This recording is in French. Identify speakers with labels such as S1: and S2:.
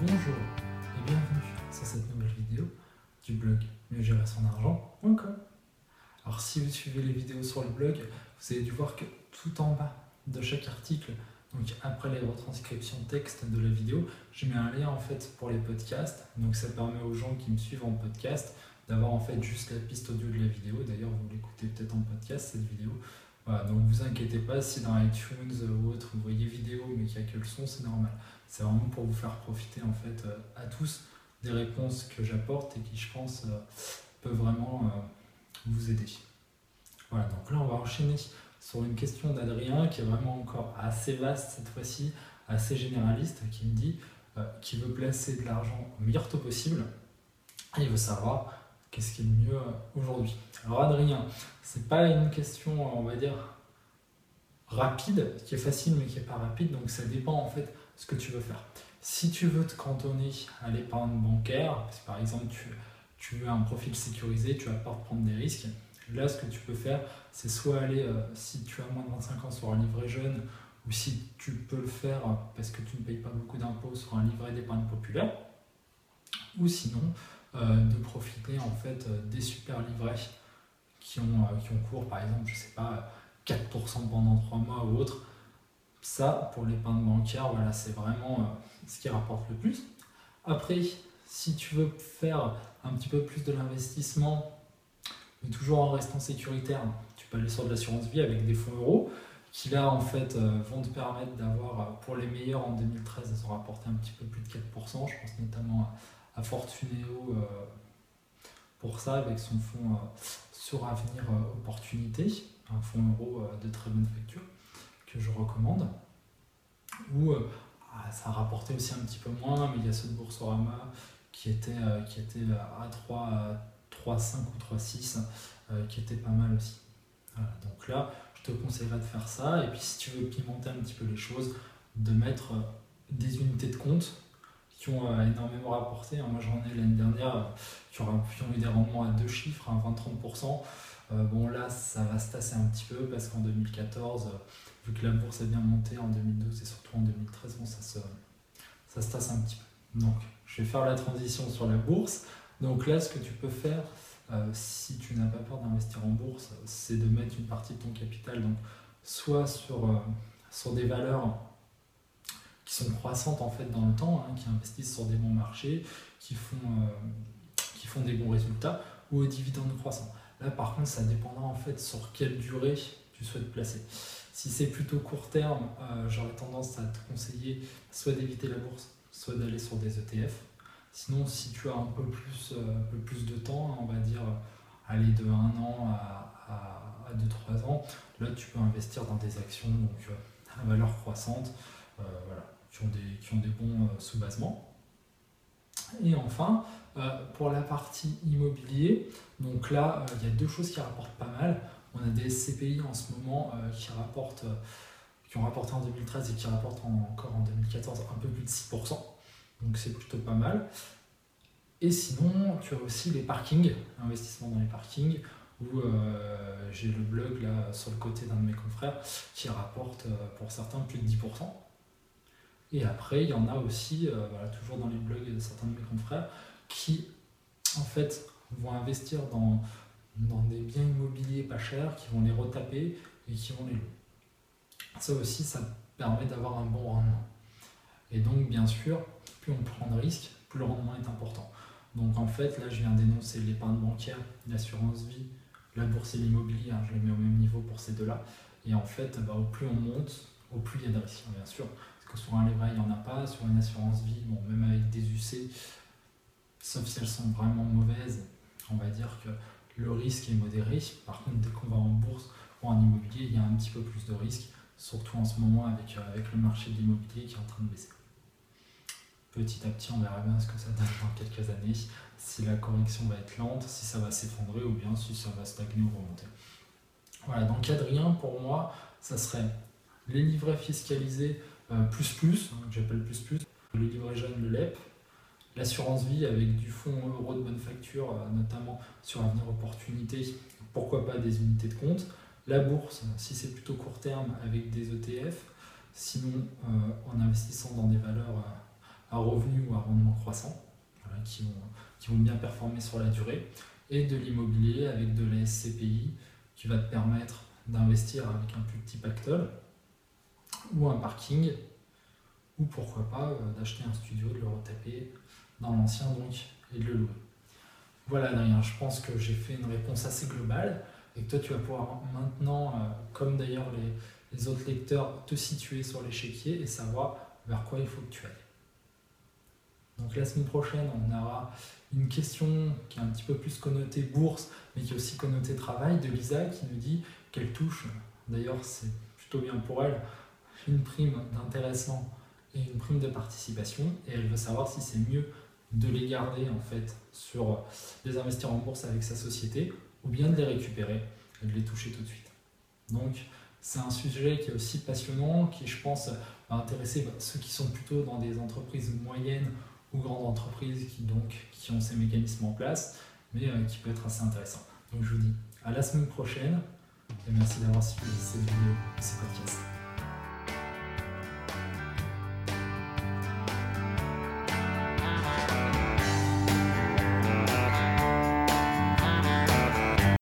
S1: Bonjour et bienvenue sur cette nouvelle vidéo du blog mieux gérer son argent.com. Alors si vous suivez les vidéos sur le blog, vous avez dû voir que tout en bas de chaque article, donc après les retranscriptions texte de la vidéo, je mets un lien en fait pour les podcasts. Donc ça permet aux gens qui me suivent en podcast d'avoir en fait juste la piste audio de la vidéo. D'ailleurs, vous l'écoutez peut-être en podcast cette vidéo. Voilà, donc vous inquiétez pas si dans iTunes ou autre vous voyez vidéo mais qu'il n'y a que le son, c'est normal. C'est vraiment pour vous faire profiter en fait euh, à tous des réponses que j'apporte et qui je pense euh, peuvent vraiment euh, vous aider. Voilà, donc là on va enchaîner sur une question d'Adrien qui est vraiment encore assez vaste cette fois-ci, assez généraliste, qui me dit qu'il veut placer de l'argent au meilleur taux possible et il veut savoir qu'est-ce qui est le mieux aujourd'hui? Alors Adrien, c'est pas une question, on va dire, rapide, qui est facile mais qui est pas rapide, donc ça dépend en fait ce que tu veux faire. Si tu veux te cantonner à l'épargne bancaire, par exemple tu, tu veux un profil sécurisé, tu vas pas prendre des risques, là ce que tu peux faire, c'est soit aller, euh, si tu as moins de 25 ans, sur un livret jeune, ou si tu peux le faire parce que tu ne payes pas beaucoup d'impôts sur un livret d'épargne populaire, ou sinon euh, de profiter en fait euh, des super livrets qui ont, qui ont cours, par exemple, je sais pas, 4% pendant 3 mois ou autre, ça, pour l'épargne bancaire, voilà, c'est vraiment euh, ce qui rapporte le plus. Après, si tu veux faire un petit peu plus de l'investissement, mais toujours en restant sécuritaire, tu peux aller sur de l'assurance vie avec des fonds euros qui là en fait euh, vont te permettre d'avoir, euh, pour les meilleurs en 2013, ils ont rapporté un petit peu plus de 4%, je pense notamment à, Fortuneo pour ça, avec son fonds sur avenir opportunité, un fonds euro de très bonne facture que je recommande. Ou euh, ah, ça a rapporté aussi un petit peu moins, mais il y a ce Boursorama qui était, euh, qui était à 3, 3,5 ou 3,6 euh, qui était pas mal aussi. donc là, je te conseillerais de faire ça. Et puis si tu veux pimenter un petit peu les choses, de mettre des unités de compte qui ont énormément rapporté. Hein, moi j'en ai l'année dernière qui ont, eu des rendements à deux chiffres, 20-30%. bon là, ça va se tasser un petit peu parce qu'en 2014, vu que la bourse a bien monté en 2012 et surtout en 2013, bon, ça, se, ça se tasse un petit peu. Donc, je vais faire la transition sur la bourse. Donc là, ce que tu peux faire, euh, si tu n'as pas peur d'investir en bourse, c'est de mettre une partie de ton capital, donc soit sur, euh, sur des valeurs qui sont croissantes en fait dans le temps, hein, qui investissent sur des bons marchés, qui font, euh, qui font des bons résultats, ou aux dividendes croissants. Là, par contre, ça dépendra en fait sur quelle durée tu souhaites placer. Si c'est plutôt court terme, euh, j'aurais tendance à te conseiller soit d'éviter la bourse, soit d'aller sur des ETF. Sinon, si tu as un peu plus, euh, un peu plus de temps, on va dire aller de 1 an à, à, 2-3 ans, là tu peux investir dans des actions donc, à valeur croissante voilà, qui, ont des, qui ont des bons sous-basements. Et enfin, pour la partie immobilier, donc là, il y a deux choses qui rapportent pas mal. On a des SCPI en ce moment euh, qui rapportent, euh, qui ont rapporté en 2013 et qui rapportent encore en 2014 un peu plus de 6%. Donc c'est plutôt pas mal. Et sinon, tu as aussi les parkings, l'investissement dans les parkings, où euh, j'ai le blog là sur le côté d'un de mes confrères qui rapporte pour certains plus de 10%. Et après, il y en a aussi, toujours dans les blogs de certains de mes confrères, qui en fait vont investir dans dans des biens immobiliers pas chers qui vont les retaper et qui vont les louer. Ça aussi, ça permet d'avoir un bon rendement. Et donc, bien sûr, plus on prend de risques, plus le rendement est important. Donc, en fait, là, je viens d'énoncer l'épargne bancaire, l'assurance vie, la bourse et l'immobilier. Hein, je les mets au même niveau pour ces deux-là. Et en fait, bah, au plus on monte, au plus il y a de risques, bien sûr. Sur un livret, il n'y en a pas. Sur une assurance vie, bon, même avec des UC, sauf si elles sont vraiment mauvaises, on va dire que le risque est modéré. Par contre, dès qu'on va en bourse ou en immobilier, il y a un petit peu plus de risque, surtout en ce moment avec, euh, avec le marché de l'immobilier qui est en train de baisser. Petit à petit, on verra bien ce que ça donne dans quelques années, si la correction va être lente, si ça va s'effondrer ou bien si ça va stagner ou remonter. Voilà, donc Adrien, pour moi, ça serait les livrets fiscalisés plus plus, hein, que j'appelle plus plus, le livret jeune, le LEP, l'assurance vie avec du fonds euro de bonne facture, euh, notamment sur Avenir Opportunité, pourquoi pas des unités de compte. La bourse, si c'est plutôt court terme, avec des ETF. Sinon, euh, en investissant dans des valeurs à revenu ou à rendement croissant, qui, vont, qui vont bien performer sur la durée, et de l'immobilier avec de la SCPI qui va te permettre d'investir avec un plus petit pactole ou un parking ou pourquoi pas euh, d'acheter un studio, de le retaper dans l'ancien donc et de le louer. Voilà Adrien, je pense que j'ai fait une réponse assez globale et que toi tu vas pouvoir maintenant, euh, comme d'ailleurs les, les, autres lecteurs, te situer sur l'échiquier et savoir vers quoi il faut que tu ailles. Donc la semaine prochaine, on aura une question qui est un petit peu plus connotée bourse, mais qui est aussi connotée travail, de Lisa qui nous dit qu'elle touche, d'ailleurs c'est plutôt bien pour elle, une prime d'intéressement et une prime de participation, et elle veut savoir si c'est mieux de les garder en fait sur les investir en bourse avec sa société, ou bien de les récupérer et de les toucher tout de suite. Donc c'est un sujet qui est aussi passionnant, qui je pense va intéresser bah, ceux qui sont plutôt dans des entreprises moyennes ou grandes entreprises qui, donc, qui ont ces mécanismes en place, mais euh, qui peut être assez intéressant. Donc je vous dis à la semaine prochaine et merci d'avoir suivi cette vidéo ce podcast.